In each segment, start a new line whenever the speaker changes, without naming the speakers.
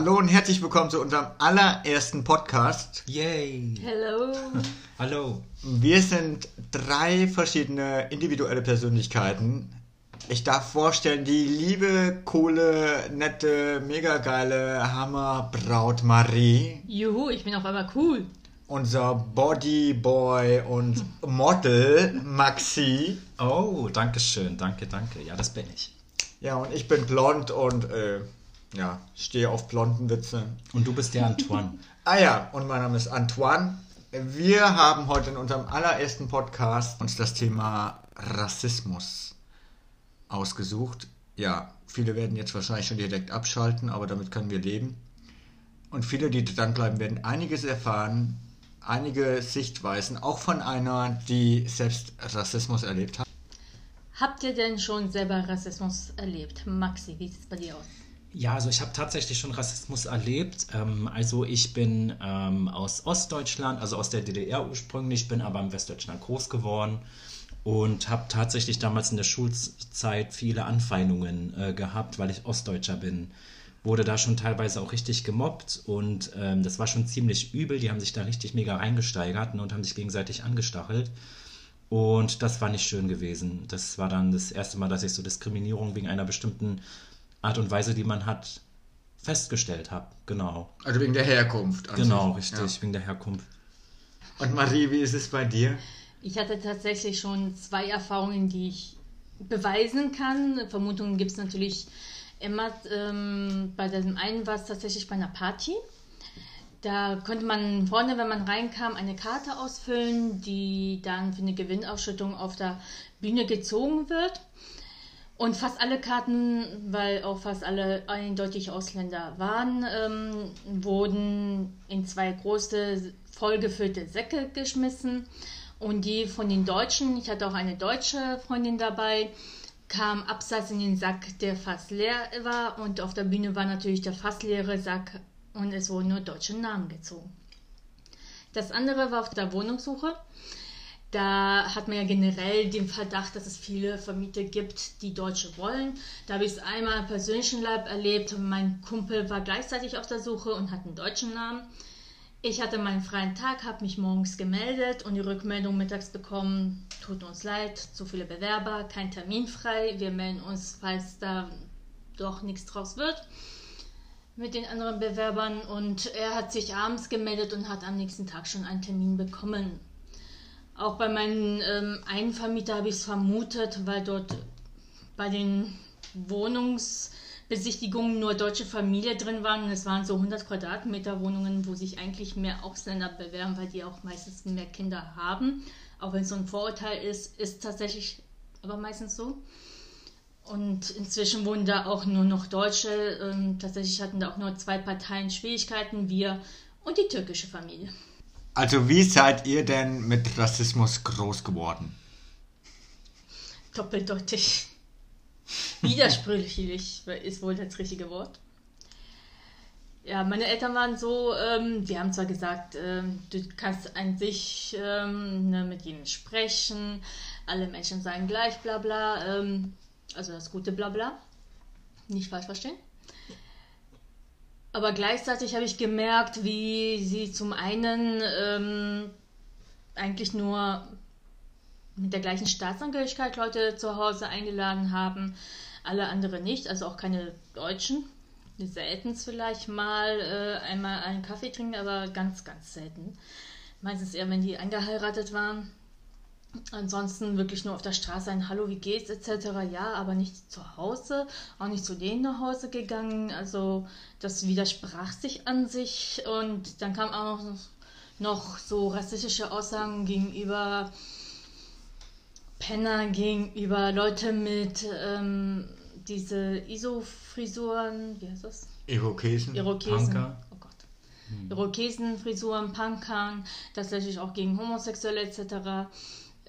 Hallo und herzlich willkommen zu unserem allerersten Podcast.
Yay!
Hello.
Hallo.
Wir sind drei verschiedene individuelle Persönlichkeiten. Ich darf vorstellen, die liebe, coole, nette, mega geile Hammerbraut Marie.
Juhu, ich bin auf einmal cool.
Unser Bodyboy und Model Maxi.
Oh, danke schön. Danke, danke. Ja, das bin ich.
Ja, und ich bin blond und äh, ja, stehe auf blonden Witze.
Und du bist der Antoine.
Ah ja, und mein Name ist Antoine. Wir haben heute in unserem allerersten Podcast uns das Thema Rassismus ausgesucht. Ja, viele werden jetzt wahrscheinlich schon direkt abschalten, aber damit können wir leben. Und viele, die dranbleiben, werden einiges erfahren, einige Sichtweisen, auch von einer, die selbst Rassismus erlebt hat.
Habt ihr denn schon selber Rassismus erlebt? Maxi, wie sieht es bei dir aus?
Ja, also ich habe tatsächlich schon Rassismus erlebt. Ähm, also ich bin ähm, aus Ostdeutschland, also aus der DDR ursprünglich, bin aber im Westdeutschland groß geworden und habe tatsächlich damals in der Schulzeit viele Anfeindungen äh, gehabt, weil ich Ostdeutscher bin. Wurde da schon teilweise auch richtig gemobbt und ähm, das war schon ziemlich übel. Die haben sich da richtig mega reingesteigert ne, und haben sich gegenseitig angestachelt. Und das war nicht schön gewesen. Das war dann das erste Mal, dass ich so Diskriminierung wegen einer bestimmten Art und Weise, die man hat, festgestellt habe. Genau.
Also wegen der Herkunft. an
Genau,
sich.
richtig,
Ja.
wegen der Herkunft.
Und Marie, wie ist es bei dir?
Ich hatte tatsächlich schon zwei Erfahrungen, die ich beweisen kann. Vermutungen gibt es natürlich immer. Ähm, bei dem einen war es tatsächlich bei einer Party. Da konnte man vorne, wenn man reinkam, eine Karte ausfüllen, die dann für eine Gewinnausschüttung auf der Bühne gezogen wird. Und fast alle Karten, weil auch fast alle eindeutig Ausländer waren, ähm, wurden in zwei große vollgefüllte Säcke geschmissen. Und die von den Deutschen, ich hatte auch eine deutsche Freundin dabei, kam abseits in den Sack, der fast leer war. Und auf der Bühne war natürlich der fast leere Sack und es wurden nur deutsche Namen gezogen. Das andere war auf der Wohnungssuche. Da hat man ja generell den Verdacht, dass es viele Vermieter gibt, die Deutsche wollen. Da habe ich es einmal im persönlichen Leib erlebt. Mein Kumpel war gleichzeitig auf der Suche und hat einen deutschen Namen. Ich hatte meinen freien Tag, habe mich morgens gemeldet und die Rückmeldung mittags bekommen, tut uns leid, zu viele Bewerber, kein Termin frei. Wir melden uns, falls da doch nichts draus wird mit den anderen Bewerbern. Und er hat sich abends gemeldet und hat am nächsten Tag schon einen Termin bekommen. Auch bei meinem ähm, einen Vermieter habe ich es vermutet, weil dort bei den Wohnungsbesichtigungen nur deutsche Familie drin waren. Und es waren so 100 Quadratmeter Wohnungen, wo sich eigentlich mehr Ausländer bewerben, weil die auch meistens mehr Kinder haben. Auch wenn es so ein Vorurteil ist, ist tatsächlich aber meistens so. Und inzwischen wurden da auch nur noch Deutsche. Ähm, tatsächlich hatten da auch nur zwei Parteien Schwierigkeiten, wir und die türkische Familie.
Also wie seid ihr denn mit Rassismus groß geworden?
Doppeldeutig. Widersprüchlich ist wohl das richtige Wort. Ja, meine Eltern waren so, ähm, die haben zwar gesagt, ähm, du kannst an sich ähm, ne, mit ihnen sprechen, alle Menschen seien gleich, bla bla, ähm, also das gute Blabla, nicht falsch verstehen. Aber gleichzeitig habe ich gemerkt, wie sie zum einen ähm, eigentlich nur mit der gleichen Staatsangehörigkeit Leute zu Hause eingeladen haben, alle andere nicht, also auch keine Deutschen. Selten vielleicht mal äh, einmal einen Kaffee trinken, aber ganz, ganz selten. Meistens eher, wenn die eingeheiratet waren. Ansonsten wirklich nur auf der Straße ein Hallo, wie geht's etc. Ja, aber nicht zu Hause, auch nicht zu denen nach Hause gegangen. Also das widersprach sich an sich und dann kam auch noch so rassistische Aussagen gegenüber Penner, gegenüber Leute mit ähm, diese ISO-Frisuren, wie heißt das?
Irokesen?
Irokesen. Oh Gott. Irokesenfrisuren, Punkern, tatsächlich auch gegen Homosexuelle etc.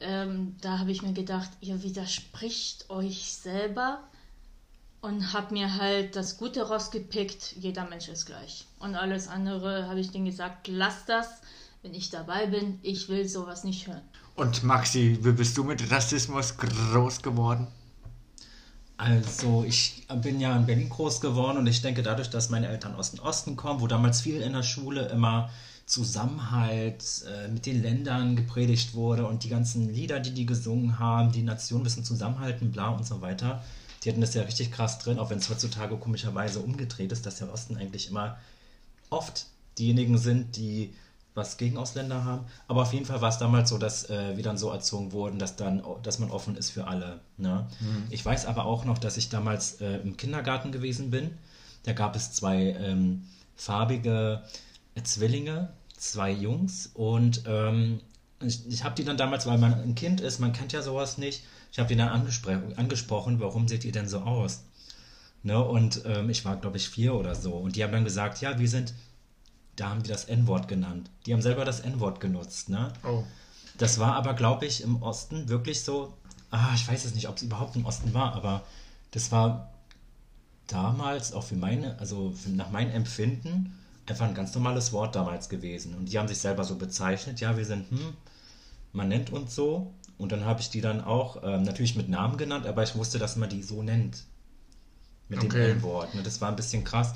Ähm, da habe ich mir gedacht, ihr widerspricht euch selber und habe mir halt das Gute rausgepickt, jeder Mensch ist gleich. Und alles andere habe ich denen gesagt, lasst das, wenn ich dabei bin, ich will sowas nicht hören.
Und Maxi, wie bist du mit Rassismus groß geworden?
Also, ich bin ja in Berlin groß geworden und ich denke, dadurch, dass meine Eltern aus dem Osten kommen, wo damals viel in der Schule immer Zusammenhalt äh, mit den Ländern gepredigt wurde und die ganzen Lieder, die die gesungen haben, die Nation müssen zusammenhalten, bla und so weiter. Die hatten das ja richtig krass drin, auch wenn es heutzutage komischerweise umgedreht ist, dass der Osten eigentlich immer oft diejenigen sind, die was gegen Ausländer haben. Aber auf jeden Fall war es damals so, dass äh, wir dann so erzogen wurden, dass dann, dass man offen ist für alle. Ne? Mhm. Ich weiß aber auch noch, dass ich damals äh, im Kindergarten gewesen bin. Da gab es zwei ähm, farbige Zwillinge, zwei Jungs und ähm, ich, ich habe die dann damals, weil man ein Kind ist, man kennt ja sowas nicht, ich habe die dann angespr angesprochen, warum seht ihr denn so aus? Ne? Und ähm, ich war, glaube ich, vier oder so. Und die haben dann gesagt, ja, wir sind da haben die das N-Wort genannt. Die haben selber das N-Wort genutzt, ne? Oh. Das war aber, glaube ich, im Osten wirklich so, ah, ich weiß es nicht, ob es überhaupt im Osten war, aber das war damals auch für meine, also für, nach meinem Empfinden einfach ein ganz normales Wort damals gewesen. Und die haben sich selber so bezeichnet, ja, wir sind, hm, man nennt uns so. Und dann habe ich die dann auch ähm, natürlich mit Namen genannt, aber ich wusste, dass man die so nennt. Mit okay. dem N-Wort. Ne? Das war ein bisschen krass.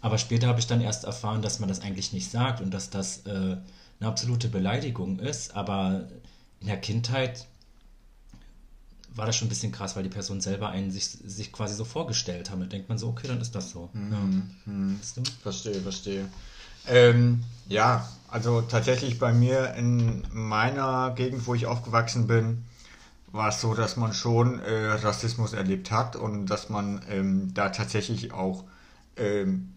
Aber später habe ich dann erst erfahren, dass man das eigentlich nicht sagt und dass das äh, eine absolute Beleidigung ist. Aber in der Kindheit war das schon ein bisschen krass, weil die Person selber einen sich, sich quasi so vorgestellt haben. Da denkt man so, okay, dann ist das so. Mhm. Ja.
Mhm. Verstehe, verstehe. Ähm, ja, also tatsächlich bei mir in meiner Gegend, wo ich aufgewachsen bin, war es so, dass man schon äh, Rassismus erlebt hat und dass man ähm, da tatsächlich auch ähm,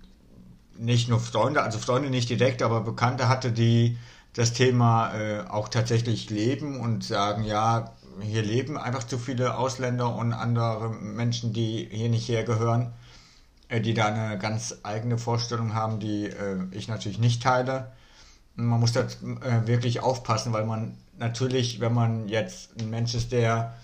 nicht nur Freunde, also Freunde nicht direkt, aber Bekannte hatte, die das Thema äh, auch tatsächlich leben und sagen, ja, hier leben einfach zu viele Ausländer und andere Menschen, die hier nicht hergehören, äh, die da eine ganz eigene Vorstellung haben, die äh, ich natürlich nicht teile. Man muss da äh, wirklich aufpassen, weil man natürlich, wenn man jetzt ein Mensch ist, der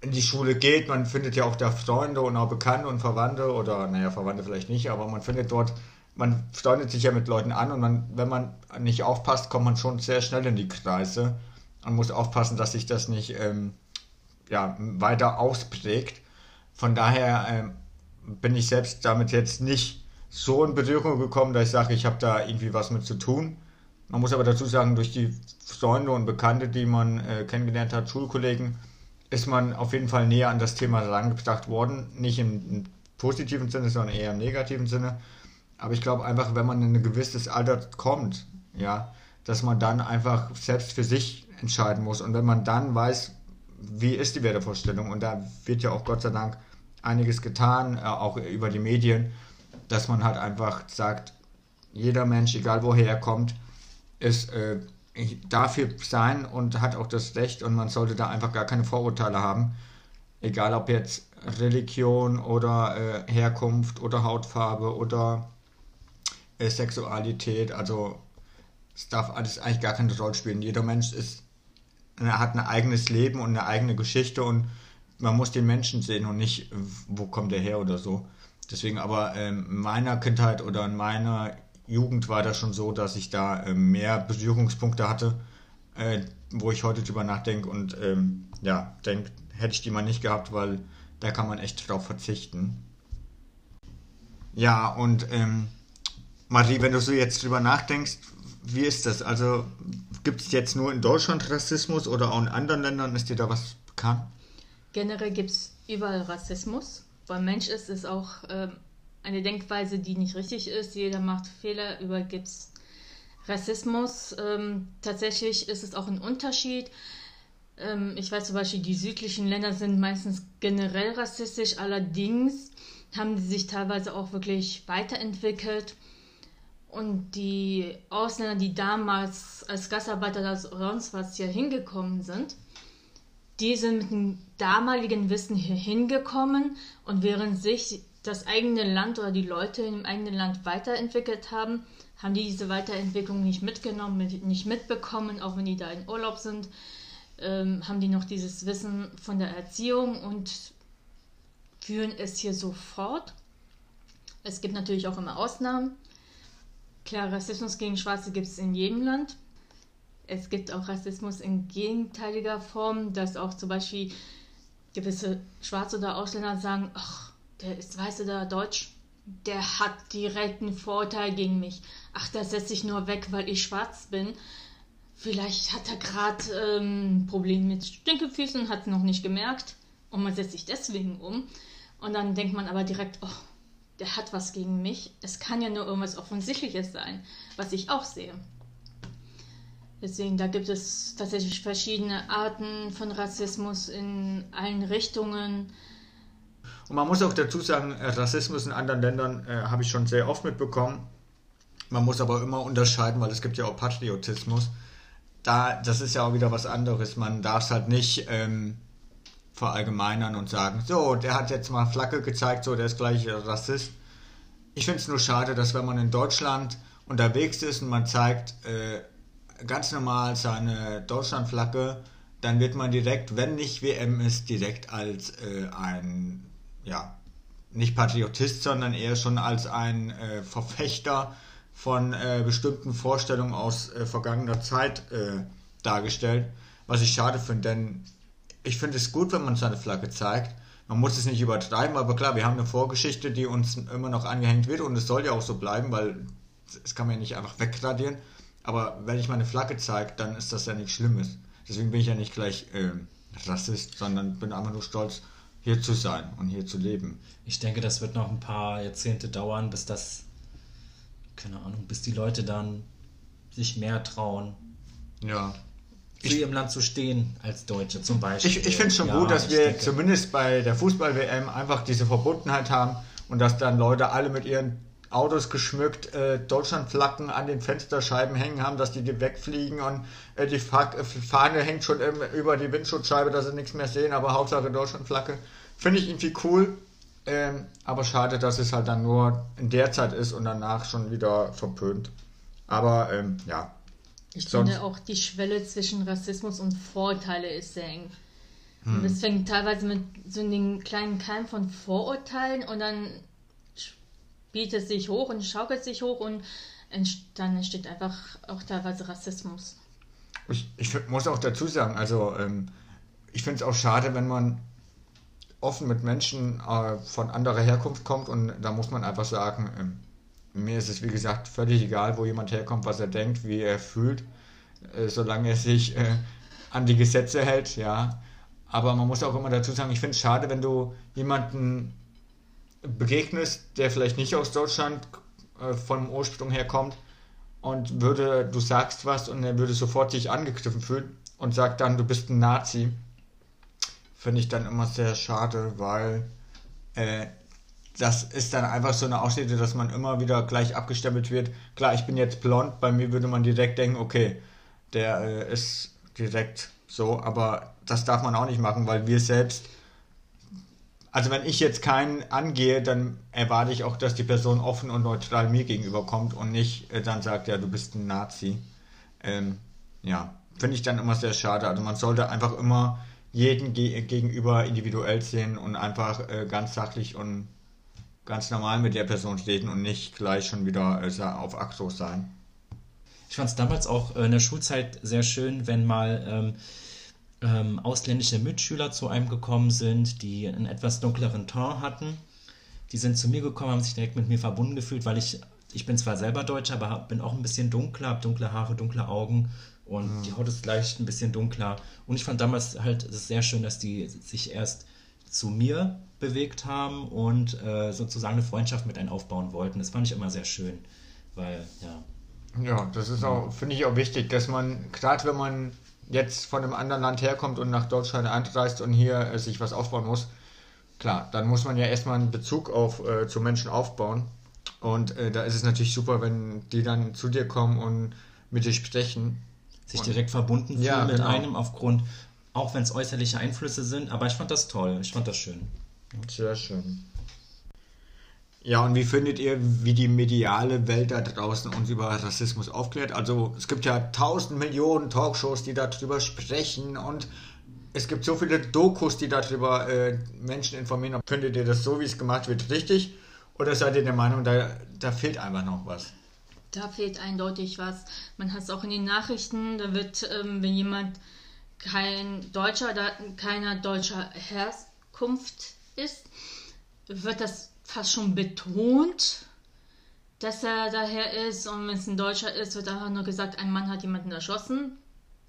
in die Schule geht, man findet ja auch da Freunde und auch Bekannte und Verwandte oder, naja, Verwandte vielleicht nicht, aber man findet dort, man freundet sich ja mit Leuten an und man, wenn man nicht aufpasst, kommt man schon sehr schnell in die Kreise. Man muss aufpassen, dass sich das nicht ähm, ja, weiter ausprägt. Von daher ähm, bin ich selbst damit jetzt nicht so in Berührung gekommen, dass ich sage, ich habe da irgendwie was mit zu tun. Man muss aber dazu sagen, durch die Freunde und Bekannte, die man äh, kennengelernt hat, Schulkollegen, ist man auf jeden Fall näher an das Thema herangebracht worden. Nicht im, positiven Sinne, sondern eher im negativen Sinne. Aber ich glaube einfach, wenn man in ein gewisses Alter kommt, ja, dass man dann einfach selbst für sich entscheiden muss. Und wenn man dann weiß, wie ist die Wertevorstellung, und da wird ja auch Gott sei Dank einiges getan, äh, auch über die Medien, dass man halt einfach sagt, jeder Mensch, egal woher er kommt, ist äh, dafür sein und hat auch das Recht und man sollte da einfach gar keine Vorurteile haben. Egal ob jetzt Religion oder äh, Herkunft oder Hautfarbe oder äh, Sexualität. Also es darf alles eigentlich gar keine Rolle spielen. Jeder Mensch ist, er hat ein eigenes Leben und eine eigene Geschichte und man muss den Menschen sehen und nicht, wo kommt er her oder so. Deswegen aber ähm, in meiner Kindheit oder in meiner Jugend war das schon so, dass ich da äh, mehr Berührungspunkte hatte, äh, wo ich heute drüber nachdenke und ähm, ja, denke, hätte ich die mal nicht gehabt, weil da kann man echt drauf verzichten. Ja, und ähm, Marie, wenn du so jetzt drüber nachdenkst, wie ist das? Also gibt es jetzt nur in Deutschland Rassismus oder auch in anderen Ländern? Ist dir da was bekannt?
Generell gibt es überall Rassismus. Weil Mensch ist, ist auch ähm, eine Denkweise, die nicht richtig ist. Jeder macht Fehler, über gibt's Rassismus. Ähm, tatsächlich ist es auch ein Unterschied. Ähm, ich weiß zum Beispiel, die südlichen Länder sind meistens generell rassistisch, allerdings haben sie sich teilweise auch wirklich weiterentwickelt. Und die Ausländer, die damals als Gastarbeiter oder sonst was hier hingekommen sind, die sind mit dem damaligen Wissen hier hingekommen und während sich das eigene Land oder die Leute im eigenen Land weiterentwickelt haben, haben die diese Weiterentwicklung nicht mitgenommen, nicht mitbekommen, auch wenn die da in Urlaub sind, ähm, haben die noch dieses Wissen von der Erziehung und führen es hier so fort. Es gibt natürlich auch immer Ausnahmen. Klar, Rassismus gegen Schwarze gibt es in jedem Land. Es gibt auch Rassismus in gegenteiliger Form, dass auch zum Beispiel gewisse Schwarze oder Ausländer sagen, ach, der ist weiß oder deutsch, der hat direkt einen Vorteil gegen mich. Ach, der setzt sich nur weg, weil ich schwarz bin. Vielleicht hat er gerade ähm, ein Problem mit Stinkefüßen hat es noch nicht gemerkt. Und man setzt sich deswegen um. Und dann denkt man aber direkt, oh, der hat was gegen mich. Es kann ja nur irgendwas Offensichtliches sein, was ich auch sehe. Deswegen, da gibt es tatsächlich verschiedene Arten von Rassismus in allen Richtungen.
Und man muss auch dazu sagen, äh, Rassismus in anderen Ländern äh, habe ich schon sehr oft mitbekommen. Man muss aber immer unterscheiden, weil es gibt ja auch Patriotismus. Da, das ist ja auch wieder was anderes. Man darf es halt nicht ähm, verallgemeinern und sagen, so, der hat jetzt mal Flagge gezeigt, so, der ist gleich Rassist. Ich finde es nur schade, dass wenn man in Deutschland unterwegs ist und man zeigt äh, ganz normal seine Deutschlandflagge, dann wird man direkt, wenn nicht WM ist, direkt als äh, ein, ja, nicht Patriotist, sondern eher schon als ein äh, Verfechter von äh, bestimmten Vorstellungen aus äh, vergangener Zeit äh, dargestellt. Was ich schade finde, denn ich finde es gut, wenn man seine Flagge zeigt. Man muss es nicht übertreiben, aber klar, wir haben eine Vorgeschichte, die uns immer noch angehängt wird und es soll ja auch so bleiben, weil es kann man ja nicht einfach wegradieren. Aber wenn ich meine Flagge zeige, dann ist das ja nichts Schlimmes. Deswegen bin ich ja nicht gleich äh, Rassist, sondern bin einfach nur stolz, hier zu sein und hier zu leben.
Ich denke, das wird noch ein paar Jahrzehnte dauern, bis das, keine Ahnung, bis die Leute dann sich mehr trauen.
Ja.
Für ihrem Land zu stehen als Deutsche zum Beispiel.
Ich, ich finde es schon ja, gut, dass wir denke, zumindest bei der Fußball-WM einfach diese Verbundenheit haben und dass dann Leute alle mit ihren Autos geschmückt äh, Deutschlandflaggen an den Fensterscheiben hängen haben, dass die, die wegfliegen und äh, die Fahne hängt schon im, über die Windschutzscheibe, dass sie nichts mehr sehen, aber Hauptsache Deutschlandflagge. Finde ich irgendwie cool, ähm, aber schade, dass es halt dann nur in der Zeit ist und danach schon wieder verpönt. Aber ähm, ja.
Ich Sonst finde auch die Schwelle zwischen Rassismus und Vorurteile ist sehr eng. Hm. Das fängt teilweise mit so einem kleinen Keim von Vorurteilen und dann bietet sich hoch und schaukelt sich hoch und dann entsteht einfach auch teilweise Rassismus.
Ich, ich muss auch dazu sagen, also ähm, ich finde es auch schade, wenn man offen mit Menschen äh, von anderer Herkunft kommt und da muss man einfach sagen, ähm, mir ist es wie gesagt völlig egal, wo jemand herkommt, was er denkt, wie er fühlt, äh, solange er sich äh, an die Gesetze hält, ja. Aber man muss auch immer dazu sagen, ich finde es schade, wenn du jemanden begegnest, der vielleicht nicht aus Deutschland äh, vom Ursprung her kommt und würde, du sagst was und er würde sofort sich angegriffen fühlen und sagt dann, du bist ein Nazi, finde ich dann immer sehr schade, weil äh, das ist dann einfach so eine Ausrede, dass man immer wieder gleich abgestempelt wird. Klar, ich bin jetzt blond, bei mir würde man direkt denken, okay, der äh, ist direkt so, aber das darf man auch nicht machen, weil wir selbst also wenn ich jetzt keinen angehe, dann erwarte ich auch, dass die Person offen und neutral mir gegenüber kommt und nicht äh, dann sagt, ja, du bist ein Nazi. Ähm, ja, finde ich dann immer sehr schade. Also man sollte einfach immer jeden ge gegenüber individuell sehen und einfach äh, ganz sachlich und ganz normal mit der Person reden und nicht gleich schon wieder äh, auf Akro sein.
Ich fand es damals auch äh, in der Schulzeit sehr schön, wenn mal ähm, ähm, ausländische Mitschüler zu einem gekommen sind, die einen etwas dunkleren Ton hatten. Die sind zu mir gekommen, haben sich direkt mit mir verbunden gefühlt, weil ich, ich bin zwar selber Deutscher, aber bin auch ein bisschen dunkler, habe dunkle Haare, dunkle Augen und mhm. die Haut ist leicht ein bisschen dunkler. Und ich fand damals halt es sehr schön, dass die sich erst zu mir bewegt haben und äh, sozusagen eine Freundschaft mit einem aufbauen wollten. Das fand ich immer sehr schön, weil, ja.
Ja, das ist auch, finde ich auch wichtig, dass man, gerade wenn man jetzt von einem anderen Land herkommt und nach Deutschland einreist und hier äh, sich was aufbauen muss, klar, dann muss man ja erstmal einen Bezug auf, äh, zu Menschen aufbauen. Und äh, da ist es natürlich super, wenn die dann zu dir kommen und mit dir sprechen.
Sich direkt verbunden fühlen ja, mit genau. einem aufgrund, auch wenn es äußerliche Einflüsse sind. Aber ich fand das toll, ich fand das schön.
Sehr schön. Ja, und wie findet ihr, wie die mediale Welt da draußen uns über Rassismus aufklärt? Also es gibt ja tausend Millionen Talkshows, die darüber sprechen und es gibt so viele Dokus, die darüber äh, Menschen informieren. Findet ihr das so, wie es gemacht wird, richtig? Oder seid ihr der Meinung, da, da fehlt einfach noch was?
Da fehlt eindeutig was. Man hat es auch in den Nachrichten, da wird, ähm, wenn jemand kein Deutscher oder keiner deutscher Herkunft ist, wird das fast schon betont, dass er daher ist. Und wenn es ein Deutscher ist, wird einfach nur gesagt, ein Mann hat jemanden erschossen.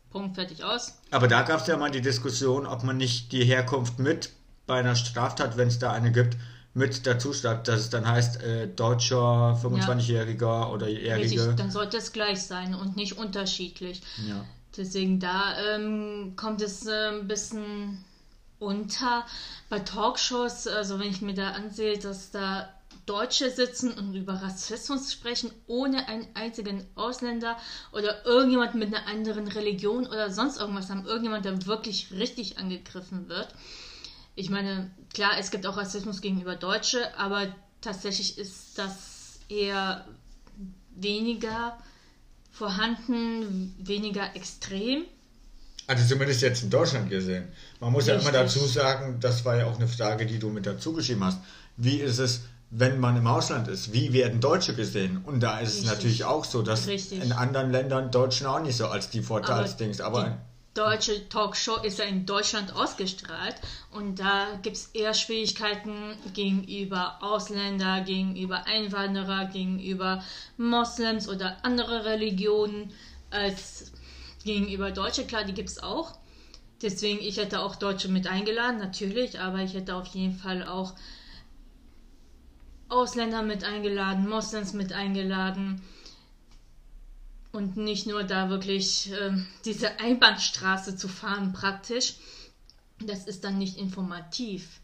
Punkt, fertig aus.
Aber da gab es ja mal die Diskussion, ob man nicht die Herkunft mit bei einer Straftat, wenn es da eine gibt, mit dazu schreibt, dass es dann heißt, äh, deutscher 25-Jähriger ja. oder Jährige.
Richtig, dann sollte es gleich sein und nicht unterschiedlich. Ja. Deswegen da ähm, kommt es äh, ein bisschen unter. Bei Talkshows, also wenn ich mir da ansehe, dass da Deutsche sitzen und über Rassismus sprechen, ohne einen einzigen Ausländer oder irgendjemand mit einer anderen Religion oder sonst irgendwas haben, irgendjemand, der wirklich richtig angegriffen wird. Ich meine, klar, es gibt auch Rassismus gegenüber Deutsche, aber tatsächlich ist das eher weniger vorhanden, weniger extrem.
Also zumindest jetzt in Deutschland gesehen. Man muss Richtig. ja immer dazu sagen, das war ja auch eine Frage, die du mit dazu geschrieben hast. Wie ist es, wenn man im Ausland ist? Wie werden Deutsche gesehen? Und da ist Richtig. es natürlich auch so, dass Richtig. in anderen Ländern Deutschen auch nicht so als die Vorteilsdings. Aber, aber
deutsche Talkshow ist ja in Deutschland ausgestrahlt und da gibt es eher Schwierigkeiten gegenüber Ausländer, gegenüber Einwanderer, gegenüber Moslems oder andere Religionen als gegenüber Deutsche. Klar, die gibt es auch. Deswegen, ich hätte auch Deutsche mit eingeladen, natürlich, aber ich hätte auf jeden Fall auch Ausländer mit eingeladen, Moslems mit eingeladen und nicht nur da wirklich äh, diese Einbahnstraße zu fahren praktisch. Das ist dann nicht informativ.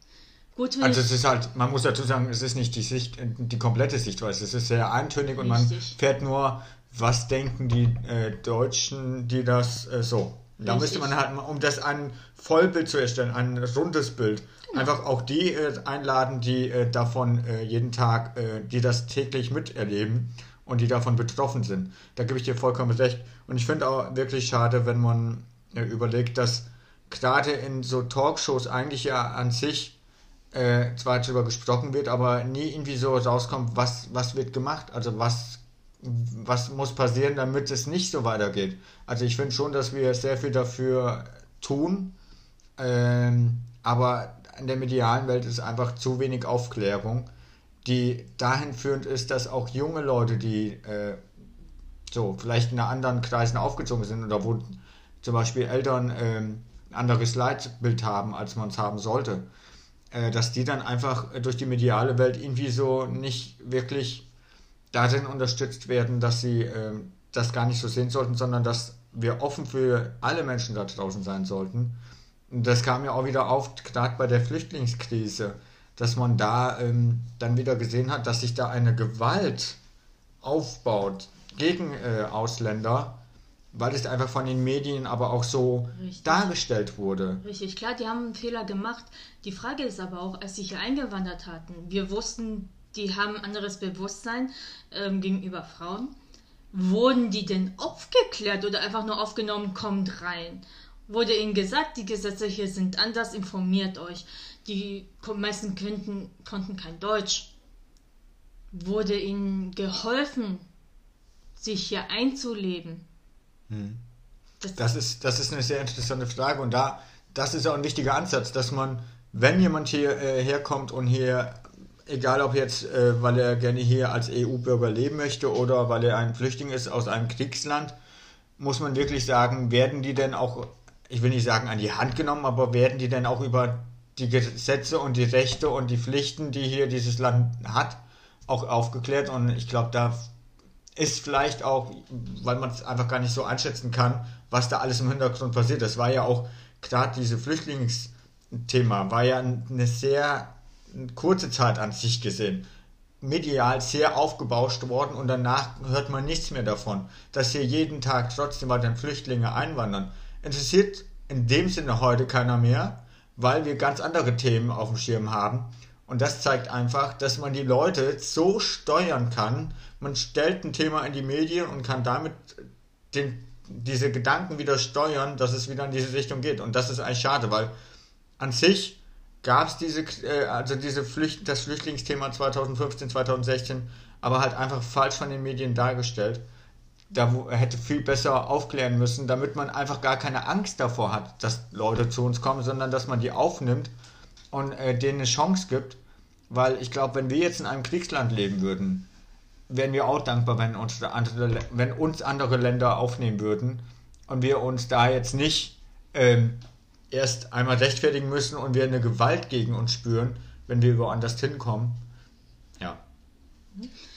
Gut, also es ist halt, man muss dazu sagen, es ist nicht die Sicht, die komplette Sichtweise. Es ist sehr eintönig und man fährt nur, was denken die äh, Deutschen, die das äh, so. Da Richtig. müsste man halt, um das ein Vollbild zu erstellen, ein rundes Bild, genau. einfach auch die äh, einladen, die äh, davon äh, jeden Tag, die das täglich miterleben und die davon betroffen sind. Da gebe ich dir vollkommen recht. Und ich finde auch wirklich schade, wenn man äh, überlegt, dass gerade in so Talkshows eigentlich ja an sich äh, zwar darüber gesprochen wird, aber nie irgendwie so rauskommt, was, was wird gemacht, also was, was muss passieren, damit es nicht so weitergeht. Also ich finde schon, dass wir sehr viel dafür tun, ähm, aber in der medialen Welt ist einfach zu wenig Aufklärung die dahin führend ist, dass auch junge Leute, die äh, so vielleicht in anderen Kreisen aufgezogen sind oder wo zum Beispiel Eltern äh, ein anderes Leitbild haben, als man es haben sollte, äh, dass die dann einfach durch die mediale Welt irgendwie so nicht wirklich darin unterstützt werden, dass sie ähm, das gar nicht so sehen sollten, sondern dass wir offen für alle Menschen da draußen sein sollten. Und das kam ja auch wieder auf, gerade bei der Flüchtlingskrise dass man da ähm, dann wieder gesehen hat, dass sich da eine Gewalt aufbaut gegen äh, Ausländer, weil es einfach von den Medien aber auch so Richtig. dargestellt wurde.
Richtig, klar, die haben einen Fehler gemacht. Die Frage ist aber auch, als sie hier eingewandert hatten, wir wussten, die haben ein anderes Bewusstsein ähm, gegenüber Frauen. Wurden die denn aufgeklärt oder einfach nur aufgenommen, kommt rein? Wurde ihnen gesagt, die Gesetze hier sind anders, informiert euch die meisten könnten, konnten kein Deutsch. Wurde ihnen geholfen, sich hier einzuleben?
Hm. Das, das, ist, das ist eine sehr interessante Frage und da, das ist auch ein wichtiger Ansatz, dass man, wenn jemand hier äh, herkommt und hier, egal ob jetzt, äh, weil er gerne hier als EU-Bürger leben möchte oder weil er ein Flüchtling ist aus einem Kriegsland, muss man wirklich sagen, werden die denn auch, ich will nicht sagen an die Hand genommen, aber werden die denn auch über die Gesetze und die Rechte und die Pflichten, die hier dieses Land hat, auch aufgeklärt. Und ich glaube, da ist vielleicht auch, weil man es einfach gar nicht so einschätzen kann, was da alles im Hintergrund passiert. Das war ja auch gerade diese Flüchtlingsthema, war ja eine sehr kurze Zeit an sich gesehen medial sehr aufgebauscht worden und danach hört man nichts mehr davon, dass hier jeden Tag trotzdem weiter Flüchtlinge einwandern. Interessiert in dem Sinne heute keiner mehr weil wir ganz andere Themen auf dem Schirm haben. Und das zeigt einfach, dass man die Leute so steuern kann. Man stellt ein Thema in die Medien und kann damit den, diese Gedanken wieder steuern, dass es wieder in diese Richtung geht. Und das ist eigentlich schade, weil an sich gab es diese, äh, also diese Flücht, das Flüchtlingsthema 2015, 2016, aber halt einfach falsch von den Medien dargestellt da hätte viel besser aufklären müssen, damit man einfach gar keine Angst davor hat, dass Leute zu uns kommen, sondern dass man die aufnimmt und äh, denen eine Chance gibt. Weil ich glaube, wenn wir jetzt in einem Kriegsland leben würden, wären wir auch dankbar, wenn uns, andere, wenn uns andere Länder aufnehmen würden und wir uns da jetzt nicht ähm, erst einmal rechtfertigen müssen und wir eine Gewalt gegen uns spüren, wenn wir woanders hinkommen.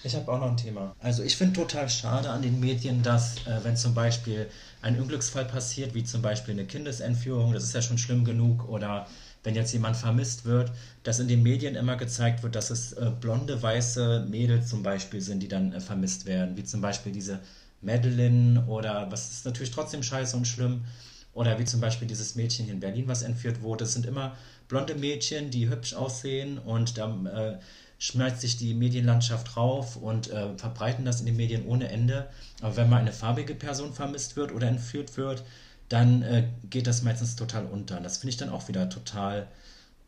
Ich habe auch noch ein Thema. Also ich finde total schade an den Medien, dass äh, wenn zum Beispiel ein Unglücksfall passiert, wie zum Beispiel eine Kindesentführung, das ist ja schon schlimm genug, oder wenn jetzt jemand vermisst wird, dass in den Medien immer gezeigt wird, dass es äh, blonde, weiße Mädels zum Beispiel sind, die dann äh, vermisst werden, wie zum Beispiel diese Madeline oder was ist natürlich trotzdem scheiße und schlimm, oder wie zum Beispiel dieses Mädchen hier in Berlin, was entführt wurde. Es sind immer blonde Mädchen, die hübsch aussehen und da äh, schmeißt sich die Medienlandschaft rauf und äh, verbreiten das in den Medien ohne Ende. Aber wenn mal eine farbige Person vermisst wird oder entführt wird, dann äh, geht das meistens total unter. Das finde ich dann auch wieder total.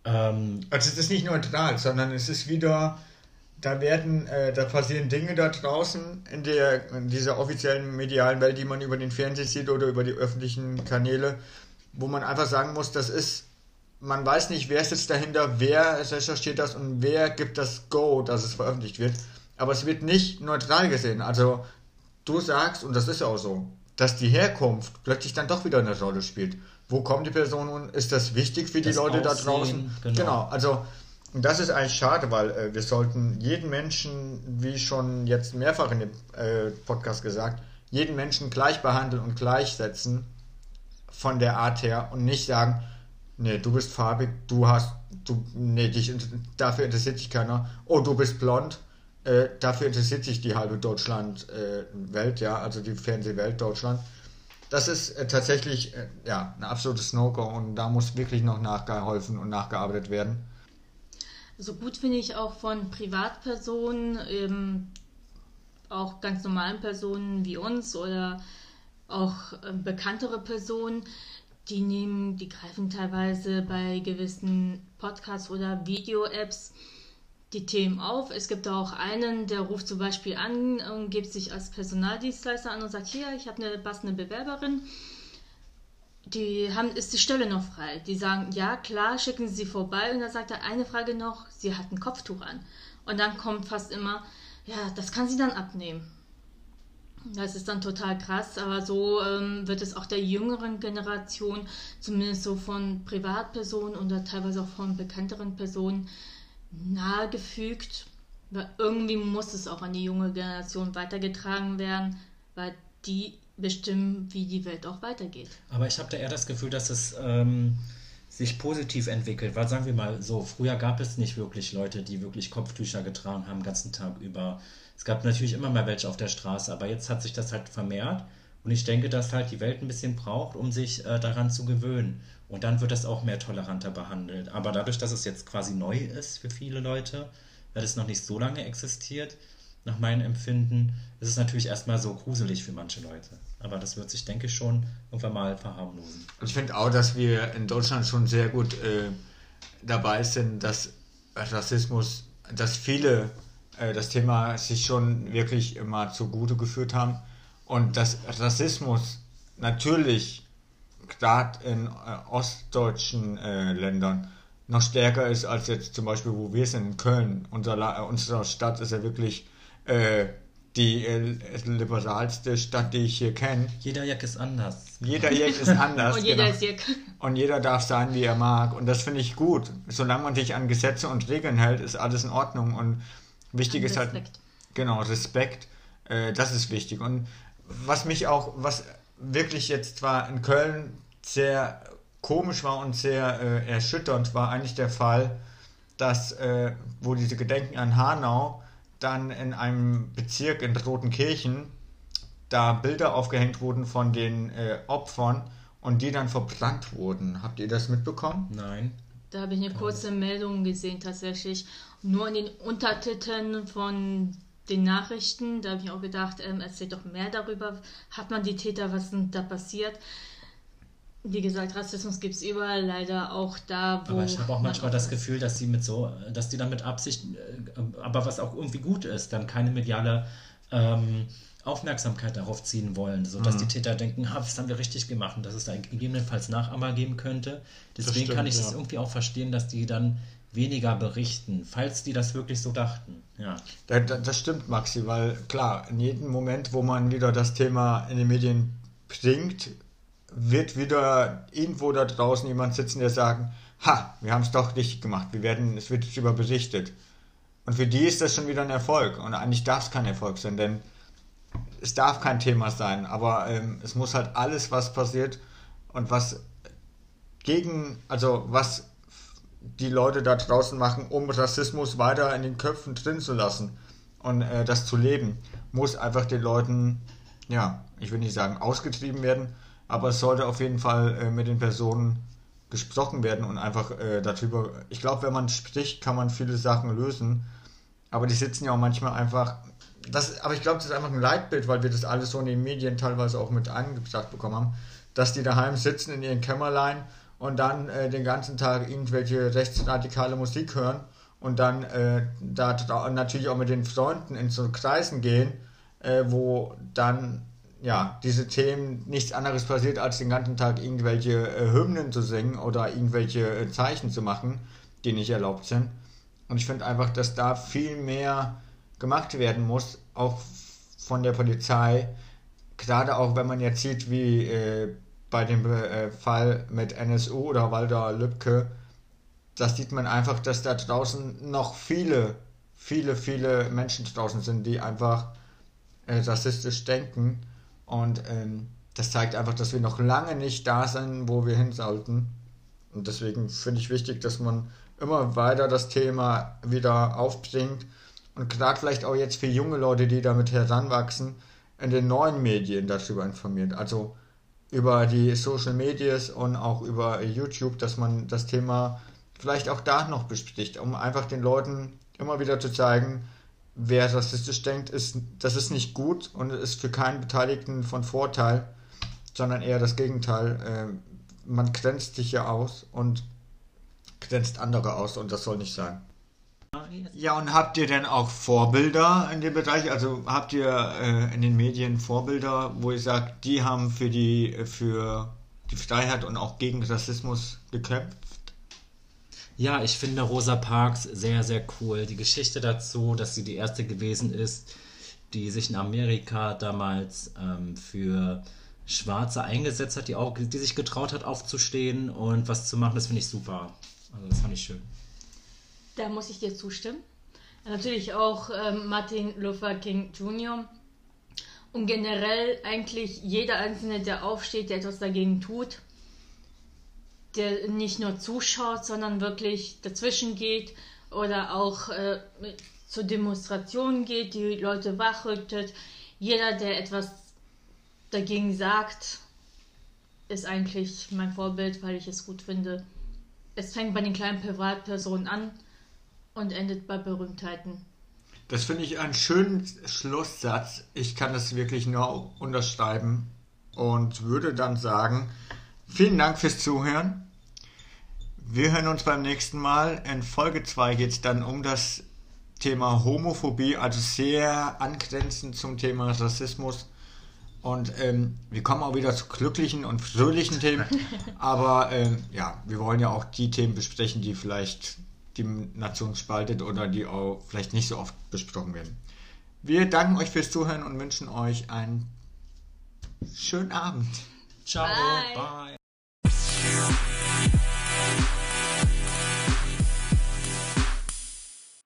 Ähm,
also es ist nicht neutral, sondern es ist wieder, da werden, äh, da passieren Dinge da draußen in der in dieser offiziellen medialen Welt, die man über den Fernseher sieht oder über die öffentlichen Kanäle, wo man einfach sagen muss, das ist man weiß nicht, wer sitzt dahinter, wer recherchiert das und wer gibt das Go, dass es veröffentlicht wird. Aber es wird nicht neutral gesehen. Also du sagst, und das ist ja auch so, dass die Herkunft plötzlich dann doch wieder eine Rolle spielt. Wo kommt die Person und ist das wichtig für die das Leute Aussehen, da draußen? Genau. genau. Also das ist eigentlich schade, weil äh, wir sollten jeden Menschen, wie schon jetzt mehrfach in dem äh, Podcast gesagt, jeden Menschen gleich behandeln und gleichsetzen von der Art her und nicht sagen, nee, du bist farbig, du hast, du, nee, dich, dafür interessiert sich keiner. Oh, du bist blond, äh, dafür interessiert sich die halbe Deutschland-Welt, äh, ja, also die Fernsehwelt Deutschland. Das ist äh, tatsächlich, äh, ja, ein absolutes No-Go und da muss wirklich noch nachgeholfen und nachgearbeitet werden.
So gut finde ich auch von Privatpersonen, ähm, auch ganz normalen Personen wie uns oder auch äh, bekanntere Personen, die nehmen, die greifen teilweise bei gewissen Podcasts oder Video-Apps die Themen auf. Es gibt auch einen, der ruft zum Beispiel an und gibt sich als Personaldienstleister an und sagt, hier, ich habe eine passende Bewerberin. Die haben, ist die Stelle noch frei. Die sagen, ja, klar, schicken Sie vorbei. Und dann sagt er, eine Frage noch, sie hat ein Kopftuch an. Und dann kommt fast immer, ja, das kann sie dann abnehmen. Das ist dann total krass, aber so ähm, wird es auch der jüngeren Generation, zumindest so von Privatpersonen oder teilweise auch von bekannteren Personen, nahegefügt. Weil irgendwie muss es auch an die junge Generation weitergetragen werden, weil die bestimmen, wie die Welt auch weitergeht.
Aber ich habe da eher das Gefühl, dass es ähm, sich positiv entwickelt, weil sagen wir mal so, früher gab es nicht wirklich Leute, die wirklich Kopftücher getragen haben, den ganzen Tag über es gab natürlich immer mal welche auf der Straße, aber jetzt hat sich das halt vermehrt. Und ich denke, dass halt die Welt ein bisschen braucht, um sich äh, daran zu gewöhnen. Und dann wird das auch mehr toleranter behandelt. Aber dadurch, dass es jetzt quasi neu ist für viele Leute, weil es noch nicht so lange existiert, nach meinem Empfinden, ist es natürlich erstmal so gruselig für manche Leute. Aber das wird sich, denke ich, schon irgendwann mal verharmlosen.
Ich finde auch, dass wir in Deutschland schon sehr gut äh, dabei sind, dass Rassismus, dass viele äh, das Thema sich schon wirklich immer zugute geführt haben und dass Rassismus natürlich gerade in äh, ostdeutschen äh, Ländern noch stärker ist als jetzt zum Beispiel, wo wir sind, in Köln. Unser, äh, unsere Stadt ist ja wirklich äh, die äh, liberalste Stadt, die ich hier kenne.
Jeder Jack ist anders.
Jeder Jack ist anders. und jeder genau. ist Jack. Und jeder darf sein, wie er mag. Und das finde ich gut. Solange man sich an Gesetze und Regeln hält, ist alles in Ordnung. Und Wichtig ist halt. Genau, Respekt. Äh, das ist wichtig. Und was mich auch, was wirklich jetzt zwar in Köln sehr komisch war und sehr äh, erschütternd, war eigentlich der Fall, dass, äh, wo diese Gedenken an Hanau dann in einem Bezirk in Rotenkirchen da Bilder aufgehängt wurden von den äh, Opfern und die dann verbrannt wurden. Habt ihr das mitbekommen?
Nein.
Da habe ich eine kurze Meldung gesehen tatsächlich nur in den Untertiteln von den Nachrichten, da habe ich auch gedacht, ähm, erzählt doch mehr darüber. Hat man die Täter, was denn da passiert? Wie gesagt, Rassismus gibt es überall, leider auch da,
wo. Aber ich habe auch manchmal das Gefühl, dass sie mit so, dass die dann mit Absicht, äh, aber was auch irgendwie gut ist, dann keine mediale ähm, Aufmerksamkeit darauf ziehen wollen, sodass mhm. die Täter denken, ha, das haben wir richtig gemacht und dass es da gegebenenfalls Nachahmer geben könnte. Deswegen stimmt, kann ich es ja. irgendwie auch verstehen, dass die dann weniger berichten, falls die das wirklich so dachten. Ja.
Das, das stimmt, Maxi, weil klar, in jedem Moment, wo man wieder das Thema in den Medien bringt, wird wieder irgendwo da draußen jemand sitzen, der sagt, ha, wir haben es doch richtig gemacht, wir werden, es wird darüber berichtet. Und für die ist das schon wieder ein Erfolg. Und eigentlich darf es kein Erfolg sein, denn es darf kein Thema sein, aber ähm, es muss halt alles, was passiert und was gegen, also was die Leute da draußen machen, um Rassismus weiter in den Köpfen drin zu lassen und äh, das zu leben, muss einfach den Leuten, ja, ich will nicht sagen ausgetrieben werden, aber es sollte auf jeden Fall äh, mit den Personen gesprochen werden und einfach äh, darüber, ich glaube, wenn man spricht, kann man viele Sachen lösen, aber die sitzen ja auch manchmal einfach, das, aber ich glaube, das ist einfach ein Leitbild, weil wir das alles so in den Medien teilweise auch mit eingebracht bekommen haben, dass die daheim sitzen in ihren Kämmerlein und dann äh, den ganzen Tag irgendwelche rechtsradikale Musik hören und dann äh, da natürlich auch mit den Freunden in so Kreisen gehen, äh, wo dann ja diese Themen nichts anderes passiert, als den ganzen Tag irgendwelche äh, Hymnen zu singen oder irgendwelche äh, Zeichen zu machen, die nicht erlaubt sind. Und ich finde einfach, dass da viel mehr gemacht werden muss, auch von der Polizei. Gerade auch wenn man jetzt sieht, wie äh, bei dem äh, Fall mit NSU oder Walter Lübcke, da sieht man einfach, dass da draußen noch viele, viele, viele Menschen draußen sind, die einfach äh, rassistisch denken. Und ähm, das zeigt einfach, dass wir noch lange nicht da sind, wo wir hin sollten. Und deswegen finde ich wichtig, dass man immer weiter das Thema wieder aufbringt und gerade vielleicht auch jetzt für junge Leute, die damit heranwachsen, in den neuen Medien darüber informiert. Also über die Social Medias und auch über YouTube, dass man das Thema vielleicht auch da noch bespricht, um einfach den Leuten immer wieder zu zeigen, wer rassistisch denkt, ist, das ist nicht gut und ist für keinen Beteiligten von Vorteil, sondern eher das Gegenteil. Äh, man grenzt sich ja aus und grenzt andere aus und das soll nicht sein. Ja, und habt ihr denn auch Vorbilder in dem Bereich? Also habt ihr äh, in den Medien Vorbilder, wo ihr sagt, die haben für die, für die Freiheit und auch gegen Rassismus gekämpft?
Ja, ich finde Rosa Parks sehr, sehr cool. Die Geschichte dazu, dass sie die erste gewesen ist, die sich in Amerika damals ähm, für Schwarze eingesetzt hat, die, auch, die sich getraut hat, aufzustehen und was zu machen, das finde ich super. Also das fand ich schön.
Da muss ich dir zustimmen. Natürlich auch ähm, Martin Luther King Jr. Und generell eigentlich jeder Einzelne, der aufsteht, der etwas dagegen tut, der nicht nur zuschaut, sondern wirklich dazwischen geht oder auch äh, zur Demonstration geht, die Leute wachrüttet. Jeder, der etwas dagegen sagt, ist eigentlich mein Vorbild, weil ich es gut finde, es fängt bei den kleinen Privatpersonen an und endet bei Berühmtheiten.
Das finde ich einen schönen Schlusssatz. Ich kann das wirklich nur unterschreiben und würde dann sagen, vielen Dank fürs Zuhören. Wir hören uns beim nächsten Mal. In Folge 2 geht es dann um das Thema Homophobie, also sehr angrenzend zum Thema Rassismus. Und ähm, wir kommen auch wieder zu glücklichen und fröhlichen Themen. Aber ähm, ja, wir wollen ja auch die Themen besprechen, die vielleicht die Nation spaltet oder die auch vielleicht nicht so oft besprochen werden. Wir danken euch fürs Zuhören und wünschen euch einen schönen Abend.
Ciao. Bye. Bye.